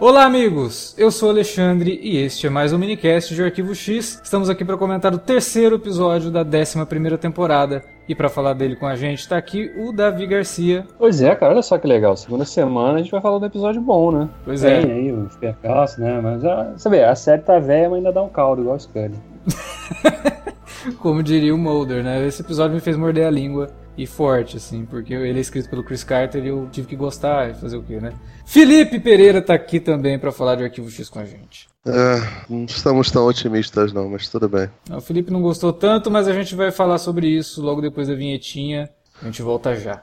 Olá, amigos! Eu sou o Alexandre e este é mais um minicast de Arquivo X. Estamos aqui para comentar o terceiro episódio da 11 temporada. E para falar dele com a gente está aqui o Davi Garcia. Pois é, cara, olha só que legal. Segunda semana a gente vai falar de um episódio bom, né? Pois é. Tem aí os percalços, né? Mas ah, você vê, a série tá velha, mas ainda dá um caldo, igual o Scully. Como diria o Mulder, né? Esse episódio me fez morder a língua e forte, assim, porque ele é escrito pelo Chris Carter e eu tive que gostar e fazer o quê, né? Felipe Pereira tá aqui também para falar de Arquivo X com a gente. É, não estamos tão otimistas não, mas tudo bem. O Felipe não gostou tanto, mas a gente vai falar sobre isso logo depois da vinhetinha. A gente volta já.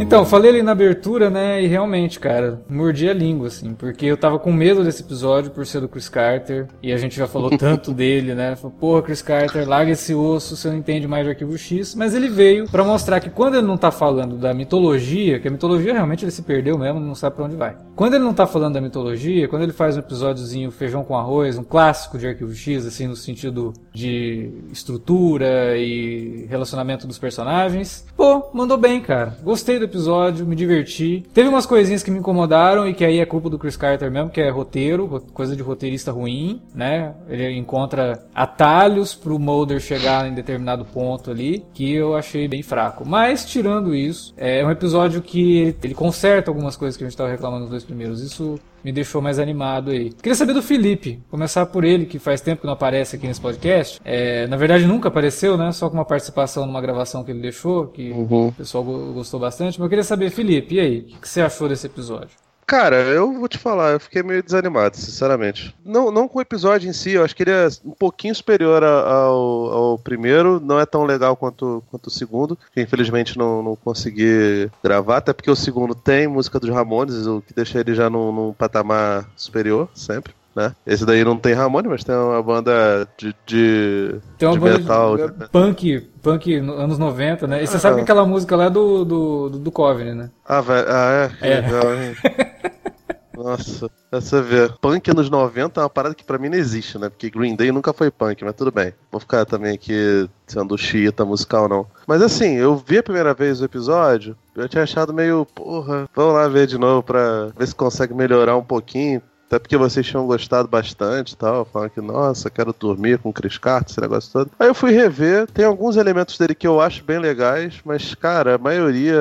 Então, falei ali na abertura, né? E realmente, cara, mordi a língua, assim, porque eu tava com medo desse episódio por ser do Chris Carter, e a gente já falou tanto dele, né? Falei, porra, Chris Carter, larga esse osso, você não entende mais de arquivo X. Mas ele veio para mostrar que quando ele não tá falando da mitologia, que a mitologia realmente ele se perdeu mesmo, não sabe pra onde vai. Quando ele não tá falando da mitologia, quando ele faz um episódiozinho feijão com arroz, um clássico de arquivo X, assim, no sentido de estrutura e relacionamento dos personagens, pô, mandou bem, cara. Gostei do episódio me diverti. Teve umas coisinhas que me incomodaram e que aí é culpa do Chris Carter mesmo, que é roteiro, coisa de roteirista ruim, né? Ele encontra atalhos pro Mulder chegar em determinado ponto ali, que eu achei bem fraco. Mas, tirando isso, é um episódio que ele conserta algumas coisas que a gente tava reclamando nos dois primeiros. Isso me deixou mais animado aí. Queria saber do Felipe, começar por ele, que faz tempo que não aparece aqui nesse podcast. É, na verdade, nunca apareceu, né? Só com uma participação numa gravação que ele deixou, que uhum. o pessoal gostou bastante. Mas eu queria saber, Felipe, e aí? O que você achou desse episódio? Cara, eu vou te falar, eu fiquei meio desanimado, sinceramente. Não, não com o episódio em si, eu acho que ele é um pouquinho superior ao, ao primeiro, não é tão legal quanto, quanto o segundo, que infelizmente não, não consegui gravar, até porque o segundo tem música dos Ramones, o que deixa ele já num, num patamar superior, sempre. Né? Esse daí não tem Ramone, mas tem uma banda de, de, tem uma de banda metal. De, de, punk, punk anos 90, né? E você ah, sabe que aquela música lá é do, do, do, do Coven, né? Ah, velho, ah, é? é. Legal, Nossa, você vê. Punk anos 90 é uma parada que pra mim não existe, né? Porque Green Day nunca foi punk, mas tudo bem. Vou ficar também aqui sendo xiita musical, não. Mas assim, eu vi a primeira vez o episódio, eu tinha achado meio, porra, vamos lá ver de novo pra ver se consegue melhorar um pouquinho. Até porque vocês tinham gostado bastante tal. Falando que, nossa, quero dormir com o Chris Carter, esse negócio todo. Aí eu fui rever. Tem alguns elementos dele que eu acho bem legais, mas, cara, a maioria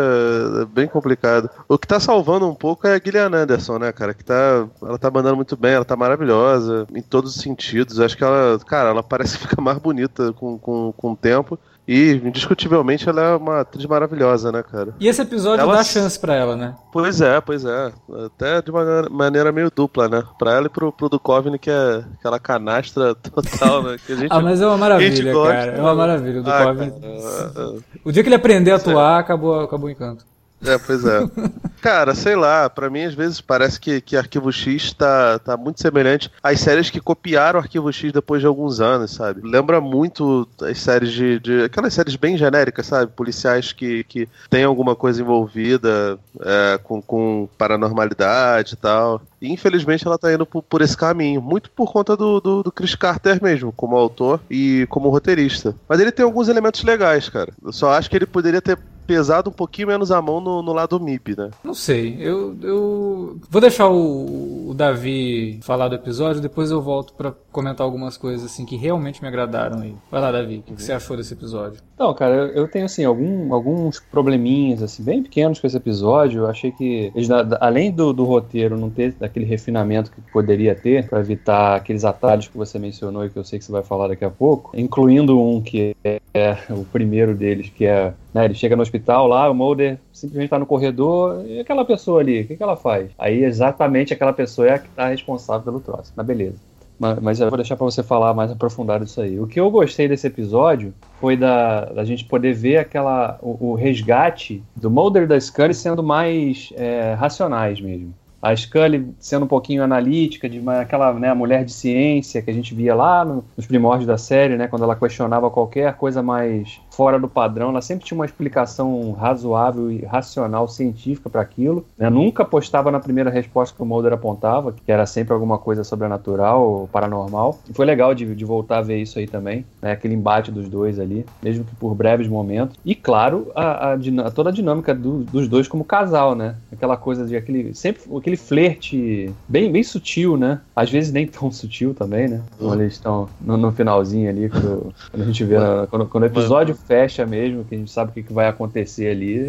é bem complicado. O que tá salvando um pouco é a Gillian Anderson, né, cara? Que tá. Ela tá mandando muito bem, ela tá maravilhosa em todos os sentidos. Acho que ela, cara, ela parece ficar mais bonita com, com, com o tempo. E, indiscutivelmente, ela é uma atriz maravilhosa, né, cara? E esse episódio ela... dá chance pra ela, né? Pois é, pois é. Até de uma maneira meio dupla, né? Pra ela e pro, pro Duchovny, que é aquela canastra total, né? Que a gente, ah, mas é uma maravilha, cara. É uma maravilha. O Duchovny... Ah, cara, o dia que ele aprender a atuar, acabou, acabou o encanto. É, pois é. Cara, sei lá, para mim às vezes parece que, que Arquivo X tá, tá muito semelhante às séries que copiaram Arquivo X depois de alguns anos, sabe? Lembra muito as séries de. de aquelas séries bem genéricas, sabe? Policiais que, que tem alguma coisa envolvida é, com, com paranormalidade e tal. E infelizmente ela tá indo por, por esse caminho, muito por conta do, do, do, Chris Carter mesmo, como autor e como roteirista. Mas ele tem alguns elementos legais, cara. Eu só acho que ele poderia ter pesado um pouquinho menos a mão no, no lado MIB, né? Não sei. Eu, eu vou deixar o, o Davi falar do episódio, depois eu volto para comentar algumas coisas assim que realmente me agradaram aí. Vai lá, Davi, o que, você achou desse episódio? Não, cara, eu, eu tenho assim algum, alguns probleminhas assim bem pequenos com esse episódio. Eu achei que eles, além do, do roteiro não ter aquele refinamento que poderia ter para evitar aqueles atalhos que você mencionou e que eu sei que você vai falar daqui a pouco, incluindo um que é, é o primeiro deles, que é né, ele chega no hospital lá, o Mulder simplesmente está no corredor, e aquela pessoa ali, o que, que ela faz? Aí exatamente aquela pessoa é a que está responsável pelo troço. Mas beleza. Mas, eu vou deixar para você falar mais aprofundado isso aí. O que eu gostei desse episódio foi da, da gente poder ver aquela o, o resgate do Mulder e da Scully sendo mais é, racionais mesmo. A Scully sendo um pouquinho analítica, de uma, aquela né, mulher de ciência que a gente via lá no, nos primórdios da série, né, quando ela questionava qualquer coisa mais fora do padrão, ela sempre tinha uma explicação razoável e racional, científica para aquilo. Né? Nunca apostava na primeira resposta que o Mulder apontava, que era sempre alguma coisa sobrenatural ou paranormal. E foi legal de, de voltar a ver isso aí também, né? aquele embate dos dois ali, mesmo que por breves momentos. E claro, a, a, toda a dinâmica do, dos dois como casal, né? Aquela coisa de aquele sempre aquele flerte bem, bem sutil, né? Às vezes nem tão sutil também, né? Quando eles estão no, no, finalzinho ali, quando, quando, a gente vê, quando, quando o episódio fecha mesmo, que a gente sabe o que, vai acontecer ali.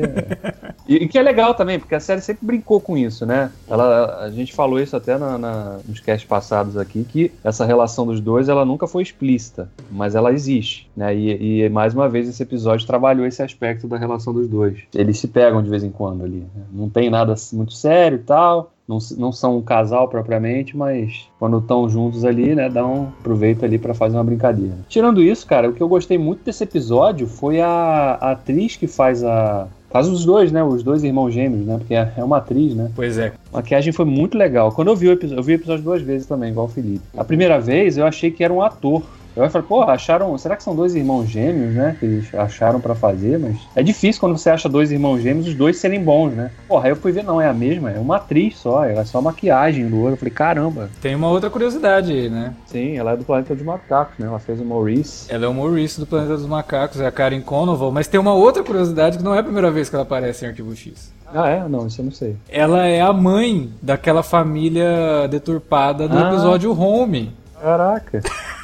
E, e, que é legal também, porque a série sempre brincou com isso, né? Ela, a gente falou isso até na, na, nos casts passados aqui, que essa relação dos dois, ela nunca foi explícita, mas ela existe, né? E, e mais uma vez esse episódio trabalhou esse aspecto da relação dos dois. Eles se pegam de vez em quando ali. Né? Não tem nada muito sério e tal, não, não são um casal propriamente, mas quando estão juntos ali, né, dão um proveito ali para fazer uma brincadeira. Tirando isso, cara, o que eu gostei muito desse episódio foi a, a atriz que faz a Faz os dois, né? Os dois irmãos gêmeos, né? Porque é uma atriz, né? Pois é. A maquiagem foi muito legal. Quando eu vi o episódio, eu vi o episódio duas vezes também, igual o Felipe. A primeira vez eu achei que era um ator eu falei, pô, acharam. Será que são dois irmãos gêmeos, né? Que eles acharam para fazer, mas. É difícil quando você acha dois irmãos gêmeos, os dois serem bons, né? Porra, aí eu fui ver, não, é a mesma, é uma atriz só, é só maquiagem do olho. Eu falei, caramba. Tem uma outra curiosidade aí, né? Sim, ela é do Planeta dos Macacos, né? Ela fez o Maurice. Ela é o Maurice do Planeta dos Macacos, é a Karen Conoval, mas tem uma outra curiosidade que não é a primeira vez que ela aparece em Arquivo X. Ah, é? Não, isso eu não sei. Ela é a mãe daquela família deturpada do ah. episódio Home. Caraca.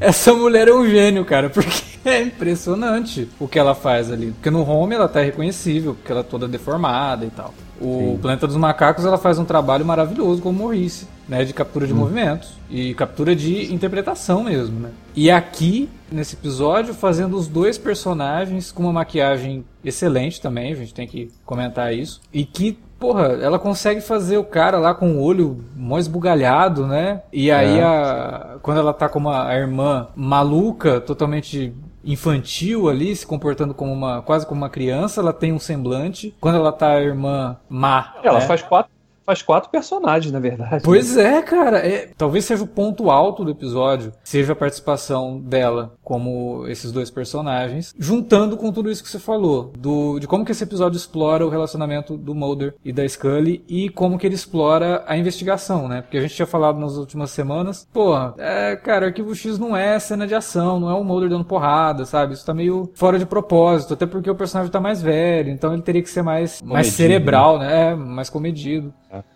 Essa mulher é um gênio, cara, porque é impressionante o que ela faz ali. Porque no home ela tá reconhecível, porque ela é toda deformada e tal. O Sim. Planeta dos Macacos ela faz um trabalho maravilhoso como Maurice, né, de captura de hum. movimentos e captura de interpretação mesmo, né? E aqui nesse episódio fazendo os dois personagens com uma maquiagem excelente também, a gente tem que comentar isso, e que porra, ela consegue fazer o cara lá com o olho mais esbugalhado, né? E aí, é. a, quando ela tá com uma a irmã maluca, totalmente infantil ali, se comportando como uma quase como uma criança, ela tem um semblante. Quando ela tá a irmã má, ela né? faz quatro faz quatro personagens, na verdade. Pois né? é, cara. É, talvez seja o ponto alto do episódio, seja a participação dela como esses dois personagens, juntando com tudo isso que você falou, do, de como que esse episódio explora o relacionamento do Mulder e da Scully e como que ele explora a investigação, né? Porque a gente tinha falado nas últimas semanas, pô, é, cara, Arquivo X não é cena de ação, não é o Mulder dando porrada, sabe? Isso tá meio fora de propósito, até porque o personagem tá mais velho, então ele teria que ser mais, mais cerebral, né? É, mais comedido.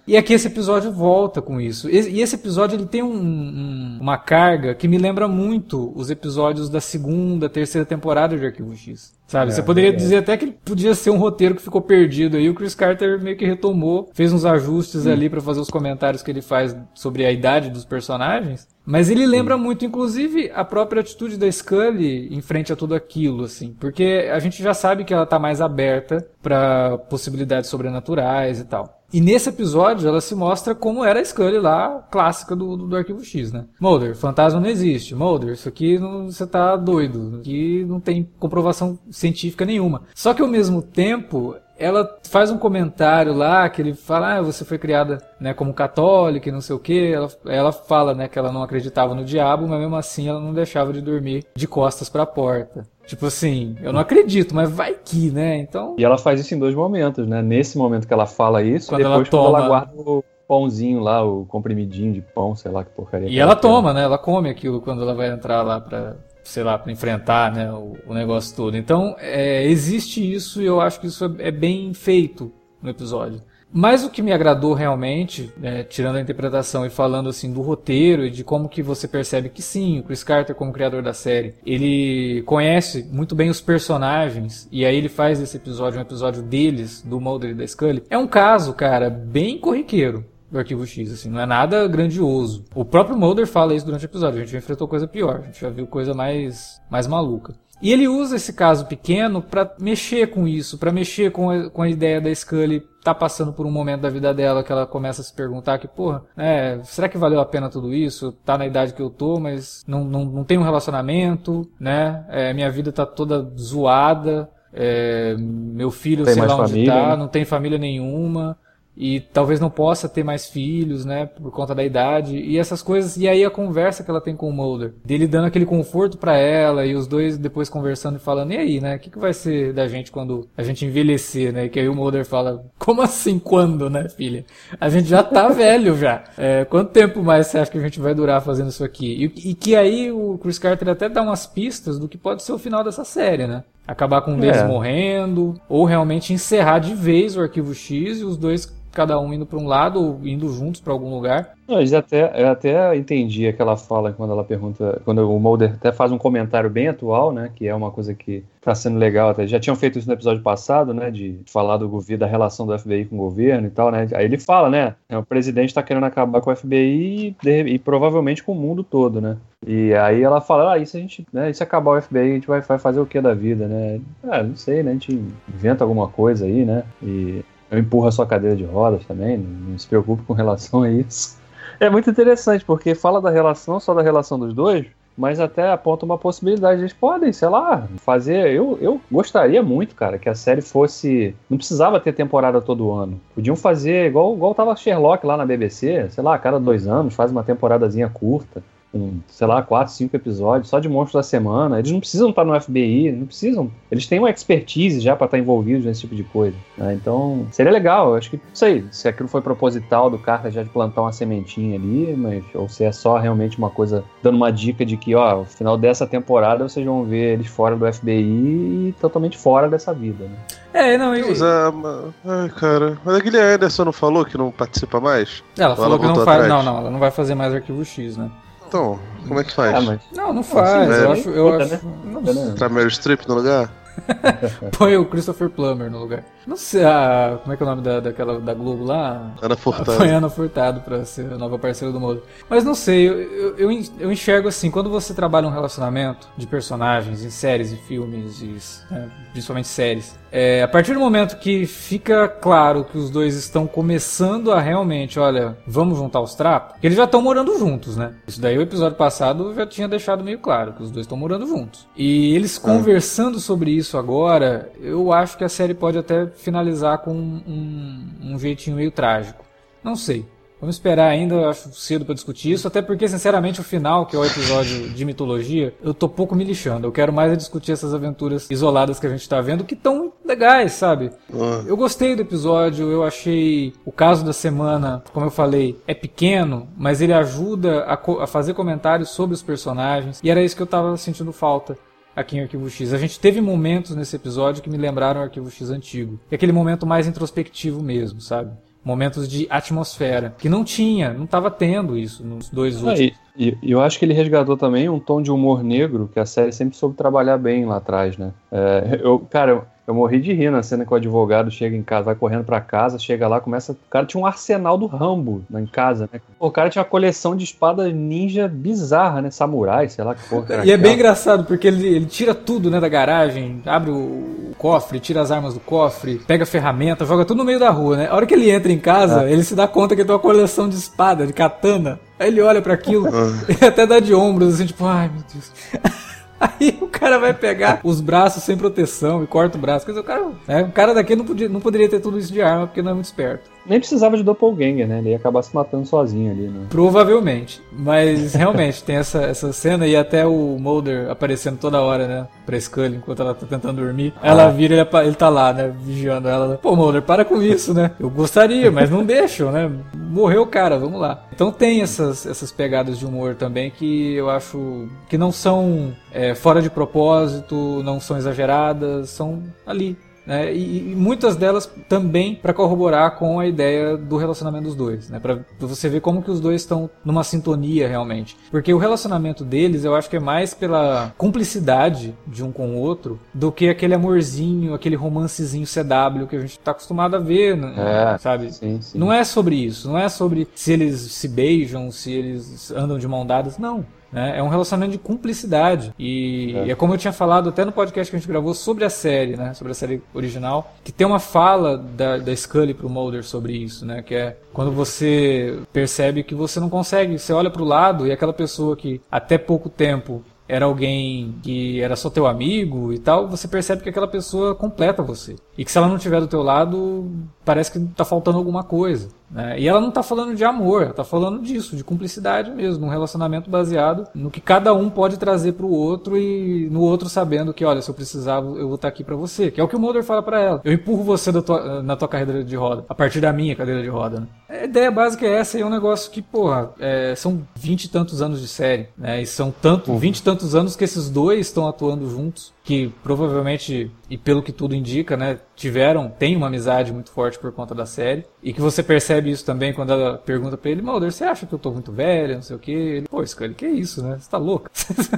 E aqui esse episódio volta com isso. E esse episódio ele tem um, um, uma carga que me lembra muito os episódios da segunda, terceira temporada de Arquivo X. Sabe? É, Você poderia é. dizer até que podia ser um roteiro que ficou perdido aí. O Chris Carter meio que retomou, fez uns ajustes hum. ali para fazer os comentários que ele faz sobre a idade dos personagens. Mas ele lembra muito, inclusive, a própria atitude da Scully em frente a tudo aquilo, assim. Porque a gente já sabe que ela tá mais aberta para possibilidades sobrenaturais e tal. E nesse episódio ela se mostra como era a Scully lá, clássica do, do, do Arquivo X, né? Mulder, fantasma não existe. Mulder, isso aqui não, você tá doido. Aqui não tem comprovação científica nenhuma. Só que ao mesmo tempo, ela faz um comentário lá que ele fala, ah, você foi criada né, como católica e não sei o que. Ela, ela fala né, que ela não acreditava no diabo, mas mesmo assim ela não deixava de dormir de costas para a porta. Tipo assim, eu não acredito, mas vai que, né? Então. E ela faz isso em dois momentos, né? Nesse momento que ela fala isso, quando depois ela toma... quando ela guarda o pãozinho lá, o comprimidinho de pão, sei lá que porcaria. E ela toma, né? Ela come aquilo quando ela vai entrar lá pra, sei lá, para enfrentar né, o, o, negócio todo. Então, é, existe isso e eu acho que isso é, é bem feito no episódio. Mas o que me agradou realmente, né, tirando a interpretação e falando assim do roteiro e de como que você percebe que sim, o Chris Carter como criador da série, ele conhece muito bem os personagens e aí ele faz esse episódio um episódio deles, do Mulder e da Scully. É um caso, cara, bem corriqueiro do Arquivo X, assim, não é nada grandioso. O próprio Mulder fala isso durante o episódio, a gente já enfrentou coisa pior, a gente já viu coisa mais, mais maluca. E ele usa esse caso pequeno para mexer com isso, para mexer com a, com a ideia da Scully tá passando por um momento da vida dela que ela começa a se perguntar que, porra, é, será que valeu a pena tudo isso? Tá na idade que eu tô, mas não, não, não tem um relacionamento, né? É, minha vida tá toda zoada, é, meu filho, sei lá onde família, tá, né? não tem família nenhuma e talvez não possa ter mais filhos, né, por conta da idade e essas coisas. E aí a conversa que ela tem com o Mulder, dele dando aquele conforto pra ela e os dois depois conversando e falando: "E aí, né? O que, que vai ser da gente quando a gente envelhecer, né?" Que aí o Mulder fala: "Como assim quando, né, filha? A gente já tá velho já. É, quanto tempo mais você acha que a gente vai durar fazendo isso aqui?" E, e que aí o Chris Carter até dá umas pistas do que pode ser o final dessa série, né? Acabar com um deles É. morrendo, ou realmente encerrar de vez o arquivo X e os dois, cada um indo pra um lado ou indo juntos pra algum lugar. Eles até, eu até entendi aquela fala quando ela pergunta, quando o Mulder até faz um comentário bem atual, né, que é uma coisa que tá sendo legal até. Já tinham feito isso no episódio passado, né, de falar do governo, da relação do FBI com o governo e tal, né. Aí ele fala, né, é, o presidente tá querendo acabar com o FBI e, e provavelmente com o mundo todo, né. E aí ela fala, ah, isso a gente, né, se acabar o FBI, a gente vai, vai fazer o que da vida, né? Ah, não sei, né, a gente inventa alguma coisa aí, né, e eu empurro a sua cadeira de rodas também, não, se preocupe com relação a isso. É muito interessante, porque fala da relação, só da relação dos dois, mas até aponta uma possibilidade. Eles podem, sei lá, fazer. Eu, eu gostaria muito, cara, que a série fosse. Não precisava ter temporada todo ano. Podiam fazer igual, igual tava Sherlock lá na BBC, sei lá, a cada dois anos, faz uma temporadazinha curta. Com, sei lá, quatro, cinco episódios, só de monstros da semana. Eles não precisam estar no FBI, não precisam. Eles têm uma expertise já para estar envolvidos nesse tipo de coisa. né? Então, seria legal. Eu acho que, não sei, se aquilo foi proposital do Carter já de plantar uma sementinha ali, mas ou se é só realmente uma coisa dando uma dica de que, ó, no final dessa temporada vocês vão ver eles fora do FBI e totalmente fora dessa vida, né? É, não, e, Mas, ah, ma- ai, cara. Mas a Guilherme Anderson não falou que não participa mais? ela Ou falou ela que não faz. atrás? Não, não, ela não vai fazer mais arquivo X, né? Então, como é que faz? Ah, mas Não, não faz. Sim, eu é. acho. Eu Puta, acho né? não né? Entrar Meryl Streep no lugar? Põe o Christopher Plummer no lugar. Não sei, a, como é que é o nome da, daquela da Globo lá? Ana Furtado. Põe Ana Furtado pra ser a nova parceira do Mulder. Mas não sei, eu, eu, eu enxergo assim, quando você trabalha um relacionamento de personagens em séries e filmes, e, né, principalmente séries, é, a partir do momento que fica claro que os dois estão começando a realmente, olha, vamos juntar os trapos, eles já estão morando juntos, né? Isso daí o episódio passado já tinha deixado meio claro, que os dois estão morando juntos. E eles conversando sobre isso agora, eu acho que a série pode até finalizar com um, um jeitinho meio trágico. Não sei. Vamos esperar ainda, eu acho cedo pra discutir isso, até porque, sinceramente, o final, que é o episódio de mitologia, eu tô pouco me lixando. Eu quero mais é discutir essas aventuras isoladas que a gente tá vendo, que tão legais, sabe? Ah, Eu gostei do episódio, eu achei o caso da semana, como eu falei, é pequeno, mas ele ajuda a, co- a fazer comentários sobre os personagens, e era isso que eu tava sentindo falta aqui em Arquivo X. A gente teve momentos nesse episódio que me lembraram o Arquivo X antigo. E aquele momento mais introspectivo mesmo, sabe? Momentos de atmosfera, que não tinha, não tava tendo isso nos dois Ah, últimos. e, e- e eu acho que ele resgatou também um tom de humor negro que a série sempre soube trabalhar bem lá atrás, né? É, eu, cara, eu, morri de rir na cena que o advogado chega em casa, vai correndo pra casa, chega lá, começa. O cara tinha um arsenal do Rambo na- em casa, né? O cara tinha uma coleção de espadas ninja bizarra, né? Samurai, sei lá que porra. era E é bem engraçado, porque ele, ele tira tudo, né, da garagem, abre o cofre, tira as armas do cofre, pega a ferramenta, joga tudo no meio da rua, né? A hora que ele entra em casa, É. ele se dá conta que tem uma coleção de espada, de katana. Aí ele olha pra aquilo Ah. e até dá de ombros, assim, tipo, ai meu Deus. Aí o cara vai pegar os braços sem proteção e corta o braço. Quer dizer, o cara, né, cara daqui não, podia, não poderia ter tudo isso de arma porque não é muito esperto. Nem precisava de doppelganger, né? Ele ia acabar se matando sozinho ali, né? Provavelmente. Mas realmente tem essa, essa cena e até o Mulder aparecendo toda hora, né? Pra Scully enquanto ela tá tentando dormir. Ela vira e ele, ele tá lá, né? Vigiando ela. Pô, Mulder, para com isso, né? Eu gostaria, mas não deixam, né? Morreu o cara, vamos lá. Então tem essas, essas pegadas de humor também que eu acho que não são é, fora de propósito, não são exageradas, são ali. Né? E, e, muitas delas também para corroborar com a ideia do relacionamento dos dois, né? Para você ver como que os dois estão numa sintonia realmente. Porque o relacionamento deles, eu acho que é mais pela cumplicidade de um com o outro do que aquele amorzinho, aquele romancezinho CW que a gente tá acostumado a ver, né? é, sabe? Sim, sim. Não é sobre isso, não é sobre se eles se beijam, se eles andam de mão dadas, não. Né? É um relacionamento de cumplicidade. E é. e é. como eu tinha falado até no podcast que a gente gravou sobre a série, né? Sobre a série original, que tem uma fala da, da Scully pro Mulder sobre isso, né? Que é quando você percebe que você não consegue, você olha pro lado e aquela pessoa que até pouco tempo era alguém que era só teu amigo e tal, você percebe que aquela pessoa completa você. E que se ela não estiver do teu lado, parece que tá faltando alguma coisa. Né? E ela não tá falando de amor, ela tá falando disso, de cumplicidade mesmo, um relacionamento baseado no que cada um pode trazer pro outro e no outro sabendo que, olha, se eu precisar, eu vou estar tá aqui para você. Que é o que o Mulder fala para ela. Eu empurro você tua, na tua cadeira de roda, a partir da minha cadeira de roda. Né? A ideia básica é essa e é um negócio que, porra, é, são vinte e tantos anos de série, né? E são tanto, uhum. vinte e tantos anos que esses dois estão atuando juntos que provavelmente, e pelo que tudo indica, né, tiveram, tem uma amizade muito forte por conta da série, e que você percebe isso também quando ela pergunta pra ele, Mulder, você acha que eu tô muito velho, não sei o que? Ele, pô, Scully, que isso, né? Você tá louco?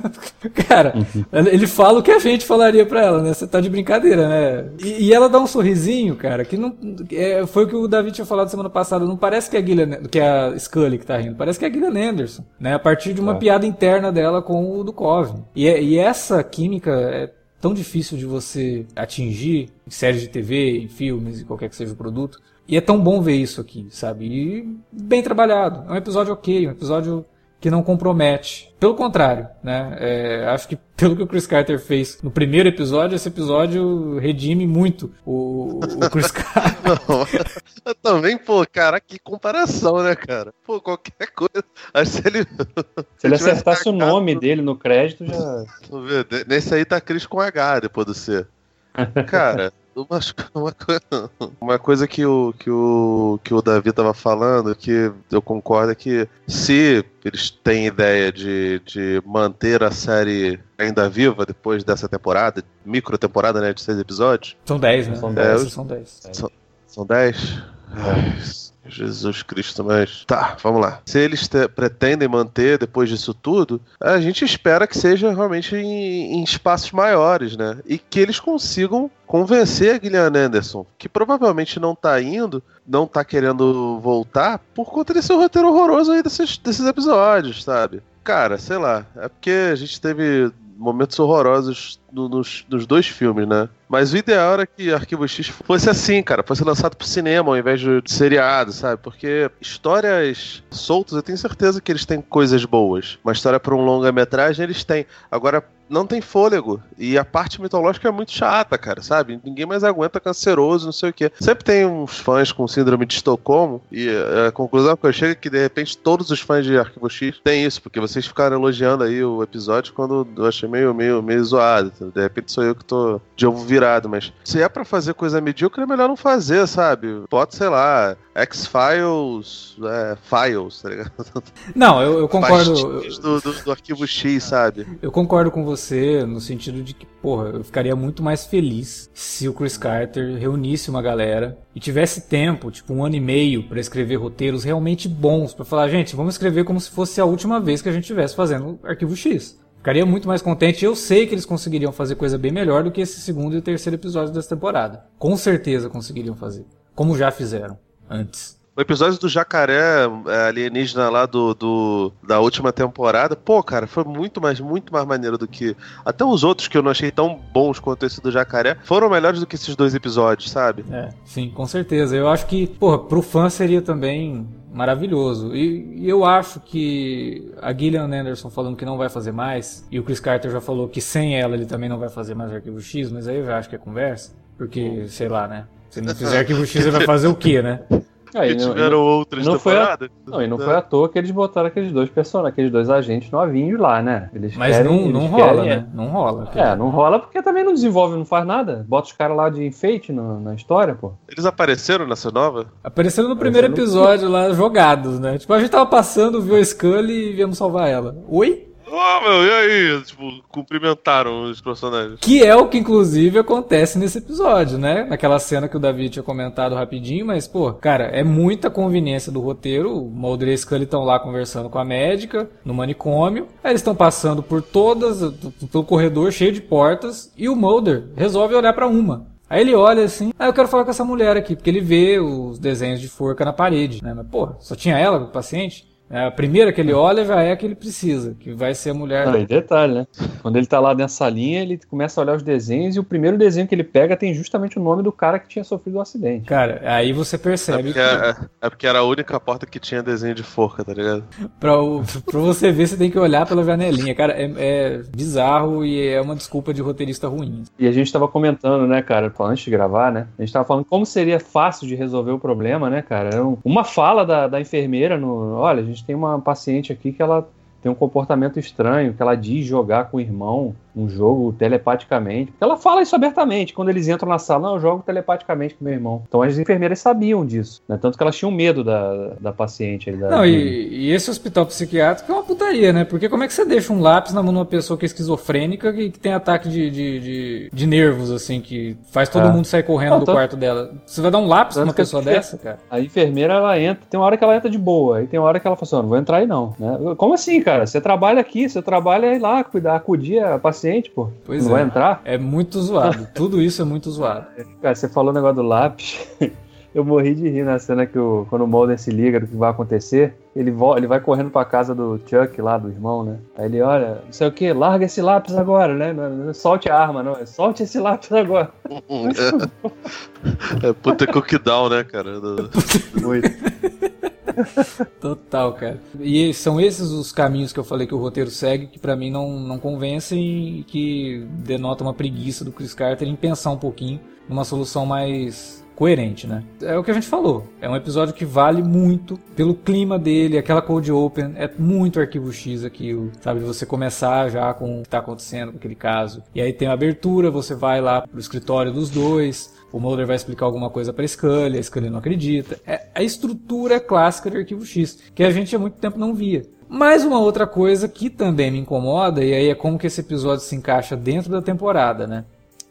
Cara, uhum. ele fala o que a gente falaria pra ela, né? Você tá de brincadeira, né? E, e ela dá um sorrisinho, cara, que não, é, foi o que o David tinha falado semana passada, não parece que é a Gillian, que é a Scully que tá rindo, parece que é a Gillian Anderson, né? A partir de uma é. piada interna dela com o do Coven. E, é, e essa química é tão difícil de você atingir em séries de TV, em filmes e qualquer que seja o produto. E é tão bom ver isso aqui, sabe? E bem trabalhado. É um episódio ok, um episódio que não compromete. Pelo contrário, né? É, acho que pelo que o Chris Carter fez no primeiro episódio, esse episódio redime muito o, o Chris Carter. Também, pô, cara, que comparação, né, cara? Pô, qualquer coisa. Acho se ele. Se ele acertasse o nome dele no crédito, já. Nesse aí tá Chris com H depois do C. Cara, uma, uma, uma, coisa que o, que, o, que o Davi tava falando, que eu concordo, é que se eles têm ideia de, de manter a série ainda viva depois dessa temporada, micro temporada, né, de seis episódios. São dez, né? São dez. É, são dez. São, são dez? É. Jesus Cristo, mas. Tá, vamos lá. Se eles te... pretendem manter depois disso tudo, a gente espera que seja realmente em, em espaços maiores, né? E que eles consigam convencer a Gillian Anderson, que provavelmente não tá indo, não tá querendo voltar, por conta desse roteiro horroroso aí desses, desses episódios, sabe? Cara, sei lá, é porque a gente teve momentos horrorosos no, nos, nos, dois filmes, né? Mas o ideal era que Arquivo X fosse assim, cara, fosse lançado pro cinema ao invés de, seriado, sabe? Porque histórias soltas, eu tenho certeza que eles têm coisas boas. Uma história para um longa-metragem eles têm. Agora, não tem fôlego. E a parte mitológica é muito chata, cara, sabe? Ninguém mais aguenta canceroso, não sei o quê. Sempre tem uns fãs com síndrome de Estocolmo, e a conclusão que eu chego é que de repente todos os fãs de Arquivo X têm isso, porque vocês ficaram elogiando aí o episódio quando eu achei meio, meio, meio zoado. De repente sou eu que tô de ovo virado, mas se é para fazer coisa medíocre, é melhor não fazer, sabe? Pode, sei lá, X-Files, é, Files, tá ligado? Não, eu, eu concordo. Do, do, do arquivo X, sabe? Eu concordo com você no sentido de que, porra, eu ficaria muito mais feliz se o Chris Carter reunisse uma galera e tivesse tempo, tipo um ano e meio, para escrever roteiros realmente bons, para falar, gente, vamos escrever como se fosse a última vez que a gente estivesse fazendo Arquivo X. Ficaria muito mais contente. Eu sei que eles conseguiriam fazer coisa bem melhor do que esse segundo e terceiro episódio dessa temporada. Com certeza conseguiriam fazer. Como já fizeram antes. O episódio do jacaré é, alienígena lá do, do, da última temporada, pô, cara, foi muito mais, muito mais maneiro do que. Até os outros que eu não achei tão bons quanto esse do jacaré foram melhores do que esses dois episódios, sabe? É, sim, com certeza. Eu acho que, porra, pro fã seria também maravilhoso. E, e, eu acho que a Gillian Anderson falando que não vai fazer mais, e o Chris Carter já falou que sem ela ele também não vai fazer mais Arquivo X, mas aí eu já acho que é conversa. Porque, sei lá, né? Se não fizer Arquivo X, ele vai fazer o quê, né? Aí, não, tiveram outras não. Foi a, não, e não foi à toa que eles botaram aqueles dois personagens, aqueles dois agentes novinhos lá, né? Eles Mas querem, não, não rola, querem, né? Não rola. É, não rola porque também não desenvolve, não faz nada. Bota os caras lá de enfeite no, na história, pô. Eles apareceram nessa nova? Apareceram no primeiro episódio lá, jogados, né? Tipo, a gente tava passando, viu a Scully e viemos salvar ela. Oi? Oh, meu, e aí? Tipo, cumprimentaram os personagens. Que é o que, inclusive, acontece nesse episódio, né? Naquela cena que o David tinha comentado rapidinho, mas, pô, cara, é muita conveniência do roteiro. O Mulder e Scully estão lá conversando com a médica, no manicômio. Aí eles estão passando por todas, pelo corredor cheio de portas, e o Mulder resolve olhar para uma. Aí ele olha assim, ah, eu quero falar com essa mulher aqui, porque ele vê os desenhos de forca na parede, né? Mas, pô, só tinha ela, o paciente? É, a primeira que ele olha já é a que ele precisa, que vai ser a mulher. Ah, e detalhe, né? Quando ele tá lá nessa linha, ele começa a olhar os desenhos e o primeiro desenho que ele pega tem justamente o nome do cara que tinha sofrido o um acidente. Cara, aí você percebe. É porque, que... é, é porque, era a única porta que tinha desenho de forca, tá ligado? pra, pra você ver, você tem que olhar pela janelinha. Cara, é, é, bizarro e é uma desculpa de roteirista ruim. E a gente tava comentando, né, cara, antes de gravar, né? A gente tava falando como seria fácil de resolver o problema, né, cara? Uma fala da, da enfermeira no. Olha, a gente tem uma paciente aqui que ela tem um comportamento estranho, que ela diz jogar com o irmão um jogo telepaticamente. Ela fala isso abertamente. Quando eles entram na sala, não, eu jogo telepaticamente com meu irmão. Então as enfermeiras sabiam disso. Né? Tanto que elas tinham medo da, da paciente. Da, não, e, e, esse hospital psiquiátrico é uma putaria, né? Porque como é que você deixa um lápis na mão de uma pessoa que é esquizofrênica e que tem ataque de, de, de, de nervos, assim, que faz todo é. mundo sair correndo não, do tanto... quarto dela? Você vai dar um lápis pra uma pessoa dessa, cara? A enfermeira, ela entra, tem uma hora que ela entra de boa, aí tem uma hora que ela fala assim, não vou entrar aí não. Né? Como assim, cara? Você trabalha aqui, você trabalha aí lá, cuidar, acudir a paciente, pô. Pois não é. vai entrar? É muito zoado. Tudo isso é muito zoado. Cara, você falou o negócio do lápis. Eu morri de rir na cena que o, quando o Mulder se liga do que vai acontecer. Ele, vo, ele vai correndo pra casa do Chuck lá, do irmão, né? Aí ele olha, não sei o que, larga esse lápis agora, né? Não, não, solte a arma, não. É solte esse lápis agora. é, é puta cookdown, né, cara? Muito. Total, cara. E são esses os caminhos que eu falei que o roteiro segue que para mim não, não convencem e que denota uma preguiça do Chris Carter em pensar um pouquinho numa solução mais coerente, né? É o que a gente falou. É um episódio que vale muito pelo clima dele, aquela cold open, é muito arquivo X aquilo, sabe? Você começar já com o que tá acontecendo com aquele caso. E aí tem a abertura, você vai lá pro escritório dos dois, o Mulder vai explicar alguma coisa para Scully, a Scully não acredita. É a estrutura clássica de Arquivo X, que a gente há muito tempo não via. Mais uma outra coisa que também me incomoda, e aí é como que esse episódio se encaixa dentro da temporada, né?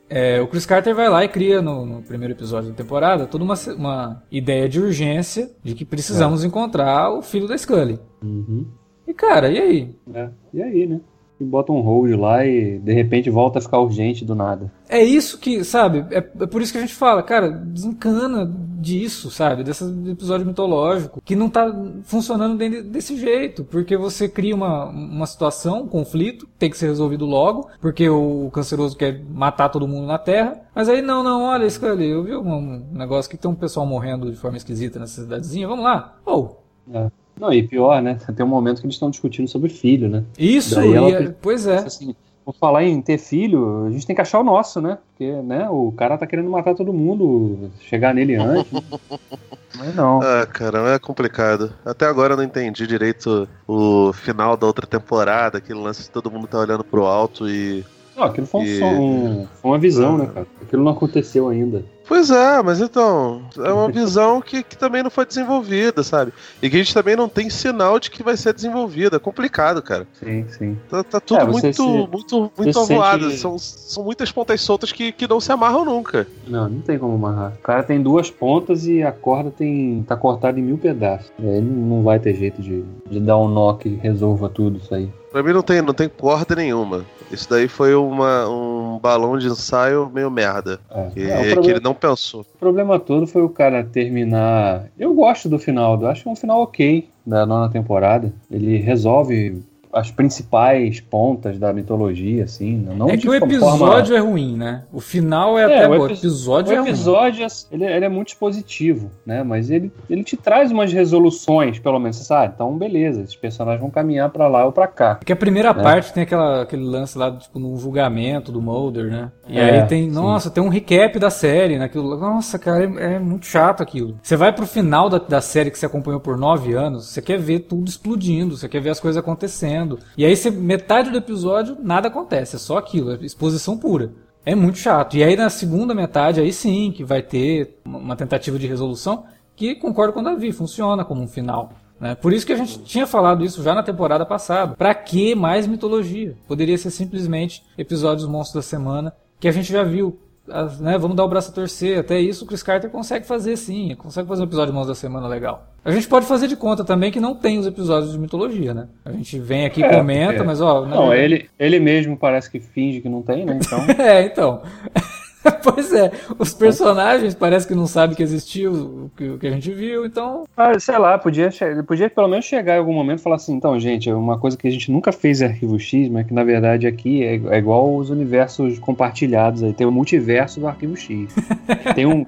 É, o Chris Carter vai lá e cria no, no primeiro episódio da temporada toda uma, uma, ideia de urgência de que precisamos é. encontrar o filho da Scully. Uhum. E cara, e aí? É, e aí, né? E bota um hold lá e de repente volta a ficar urgente do nada. É isso que, sabe? É, é por isso que a gente fala, cara, desencana disso, sabe? Desse episódio mitológico que não tá funcionando desse jeito, porque você cria uma, uma situação, um conflito, tem que ser resolvido logo, porque o canceroso quer matar todo mundo na Terra, mas aí não, não, olha, Scully, eu vi um negócio que tem um pessoal morrendo de forma esquisita nessa cidadezinha, vamos lá. Ou. Oh. É. Não, e pior, né? Tem um momento que eles estão discutindo sobre filho, né? Isso, Daí ela, é, pois é. Assim, por falar em ter filho, a gente tem que achar o nosso, né? Porque, né, o cara tá querendo matar todo mundo, chegar nele antes. Mas não. Ah, cara, é complicado. Até agora eu não entendi direito o final da outra temporada, aquele lance de todo mundo tá olhando pro alto e. Não, aquilo foi, um e... som, foi uma visão, né, cara? Aquilo não aconteceu ainda. Pois é, mas então, é uma visão que, que também não foi desenvolvida, sabe? E que a gente também não tem sinal de que vai ser desenvolvida. É complicado, cara. Sim, sim. Tá, tá tudo é, muito, se, muito, muito avoado. São, são muitas pontas soltas que, que não se amarram nunca. Não, não tem como amarrar. O cara tem duas pontas e a corda tem tá cortada em mil pedaços. Aí não vai ter jeito de, de dar um nó que resolva tudo isso aí. Pra mim não tem, não tem corda nenhuma. Isso daí foi uma, um balão de ensaio meio merda. É. Que, é, problema, que, ele não pensou. O problema todo foi o cara terminar. Eu gosto do final, eu acho um final ok da nona temporada. Ele resolve as principais pontas da mitologia, assim. Não é que o episódio forma... é ruim, né? O final é, é até o, epi... o episódio o é episódio ruim. Ele, ele, é muito expositivo, né? Mas ele, ele te traz umas resoluções, pelo menos, você sabe? Então, beleza, esses personagens vão caminhar para lá ou para cá. Porque a primeira né? parte tem aquela, aquele lance lá, tipo, no julgamento do Mulder, né? E é, aí tem, sim. nossa, tem um recap da série, né? Nossa, cara, é, é, muito chato aquilo. Você vai pro final da, da série que você acompanhou por nove anos, você quer ver tudo explodindo, você quer ver as coisas acontecendo. E aí você, metade do episódio, nada acontece, é só aquilo, é exposição pura. É muito chato. E aí na segunda metade, aí sim, que vai ter uma tentativa de resolução, que concordo com o Davi, funciona como um final. Né? Por isso que a gente tinha falado isso já na temporada passada. Pra que mais mitologia? Poderia ser simplesmente episódios monstros da semana que a gente já viu né, vamos dar o braço a torcer. Até isso o Chris Carter consegue fazer sim, consegue fazer um episódio de Mãos da Semana legal. A gente pode fazer de conta também que não tem os episódios de mitologia, né? A gente vem aqui e comenta, é. mas ó. Não, ele, ele mesmo parece que finge que não tem, né? Então. é, então. pois é, os personagens parece que não sabem que existiu o que, a gente viu, então. Ah, sei lá, podia, podia pelo menos chegar em algum momento e falar assim, então, gente, uma coisa que a gente nunca fez em Arquivo X, mas que na verdade aqui é, é igual os universos compartilhados aí. Tem o multiverso do Arquivo X. tem um,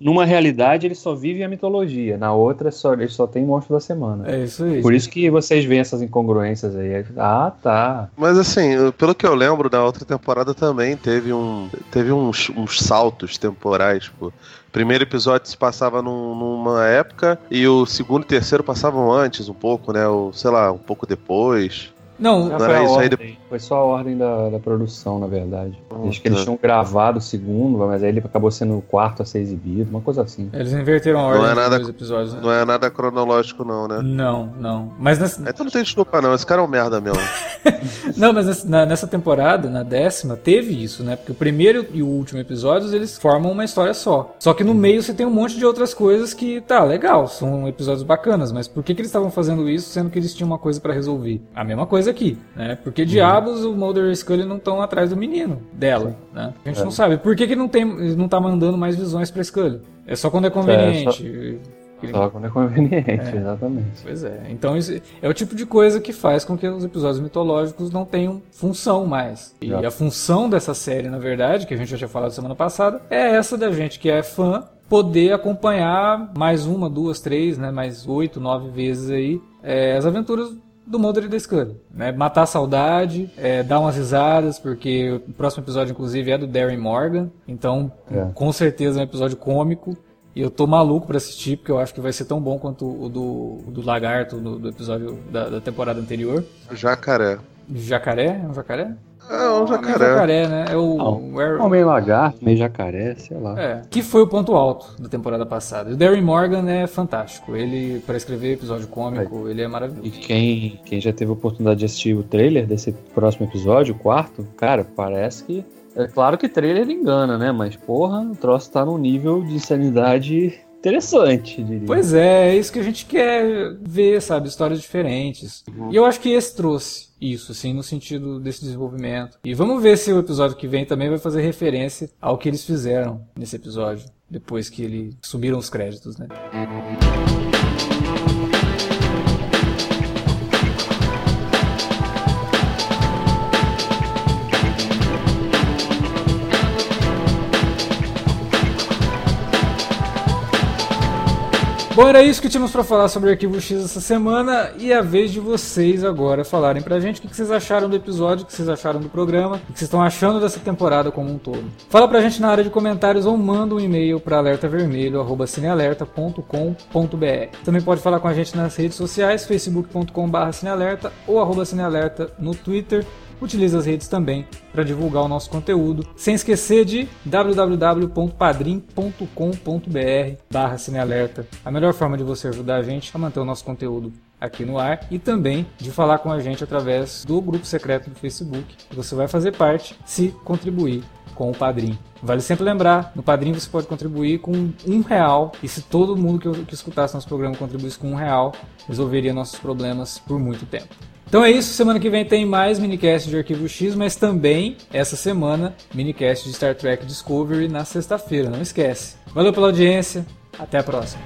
numa realidade ele só vive a mitologia, na outra só, ele só tem monstro da semana. É isso aí. Por isso que vocês veem essas incongruências aí. Ah, tá. Mas assim, pelo que eu lembro, da outra temporada também teve, um, teve uns, uns saltos temporais, tipo. Primeiro episódio se passava num, numa época e o segundo e terceiro passavam antes um pouco, né? Ou, sei lá, um pouco depois. Não, não foi, isso ordem, aí foi só a ordem da, da produção, na verdade. Acho que eles tinham gravado o segundo, mas aí ele acabou sendo o quarto a ser exibido, uma coisa assim. Eles inverteram a ordem não é nada, dos episódios. Né? Não é nada cronológico, não, né? Não, não. Mas nessa... Então não tem desculpa, não. Esse cara é um merda mesmo. não, mas nessa, nessa temporada, na décima, teve isso, né? Porque o primeiro e o último episódios, eles formam uma história só. Só que no meio você tem um monte de outras coisas que, tá, legal, são episódios bacanas, mas por que, que eles estavam fazendo isso sendo que eles tinham uma coisa para resolver? A mesma coisa aqui, né? Porque diabos o Mulder e Scully não estão atrás do menino dela, né? A gente é. não sabe. Por que, que não, tem, não tá mandando mais visões pra Scully? É só quando é conveniente. É, só... Só quando é conveniente, é. exatamente. Pois é. Então é o tipo de coisa que faz com que os episódios mitológicos não tenham função mais. E a função dessa série, na verdade, que a gente já tinha falado semana passada, é essa da gente que é fã poder acompanhar mais uma, duas, três, né, mais oito, nove vezes aí é, as aventuras do Mulder e da Scully. Né? Matar a saudade, é, dar umas risadas, porque o próximo episódio, inclusive, é do Darren Morgan. Então, é. com certeza é um episódio cômico. E eu tô maluco para assistir, porque eu acho que vai ser tão bom quanto o do, do Lagarto, do, do episódio da, da, temporada anterior. Jacaré. Jacaré? É um jacaré? É um jacaré. É um jacaré, né? É o. Ah, meio lagarto, meio jacaré, sei lá. É. Que foi o ponto alto da temporada passada. O Darren Morgan é fantástico. Ele, para escrever episódio cômico, é. ele é maravilhoso. E quem, quem já teve a oportunidade de assistir o trailer desse próximo episódio, o quarto, cara, parece que. É claro que trailer engana, né? Mas, porra, o troço tá num nível de insanidade interessante, diria. Pois é, é isso que a gente quer ver, sabe? Histórias diferentes. Uhum. E eu acho que esse trouxe isso, assim, no sentido desse desenvolvimento. E vamos ver se o episódio que vem também vai fazer referência ao que eles fizeram nesse episódio, depois que eles subiram os créditos, né? Bom, era isso que tínhamos para falar sobre o Arquivo X essa semana e é a vez de vocês agora falarem pra gente o que vocês acharam do episódio, o que vocês acharam do programa, o que vocês estão achando dessa temporada como um todo. Fala pra gente na área de comentários ou manda um e-mail para alertavermelho@cinealerta.com.br. Também pode falar com a gente nas redes sociais, facebook.com/cinealerta ou arroba cinealerta no Twitter utilize as redes também para divulgar o nosso conteúdo. Sem esquecer de www.padrim.com.br barra cinealerta. A melhor forma de você ajudar a gente a manter o nosso conteúdo aqui no ar e também de falar com a gente através do grupo secreto do Facebook. Você vai fazer parte se contribuir com o Padrim. Vale sempre lembrar, no Padrim você pode contribuir com um real e se todo mundo que, que escutasse nosso programa contribuísse com um real, resolveria nossos problemas por muito tempo. Então é isso, semana que vem tem mais minicast de Arquivo X, mas também essa semana minicast de Star Trek Discovery na sexta-feira, não esquece. Valeu pela audiência, até a próxima.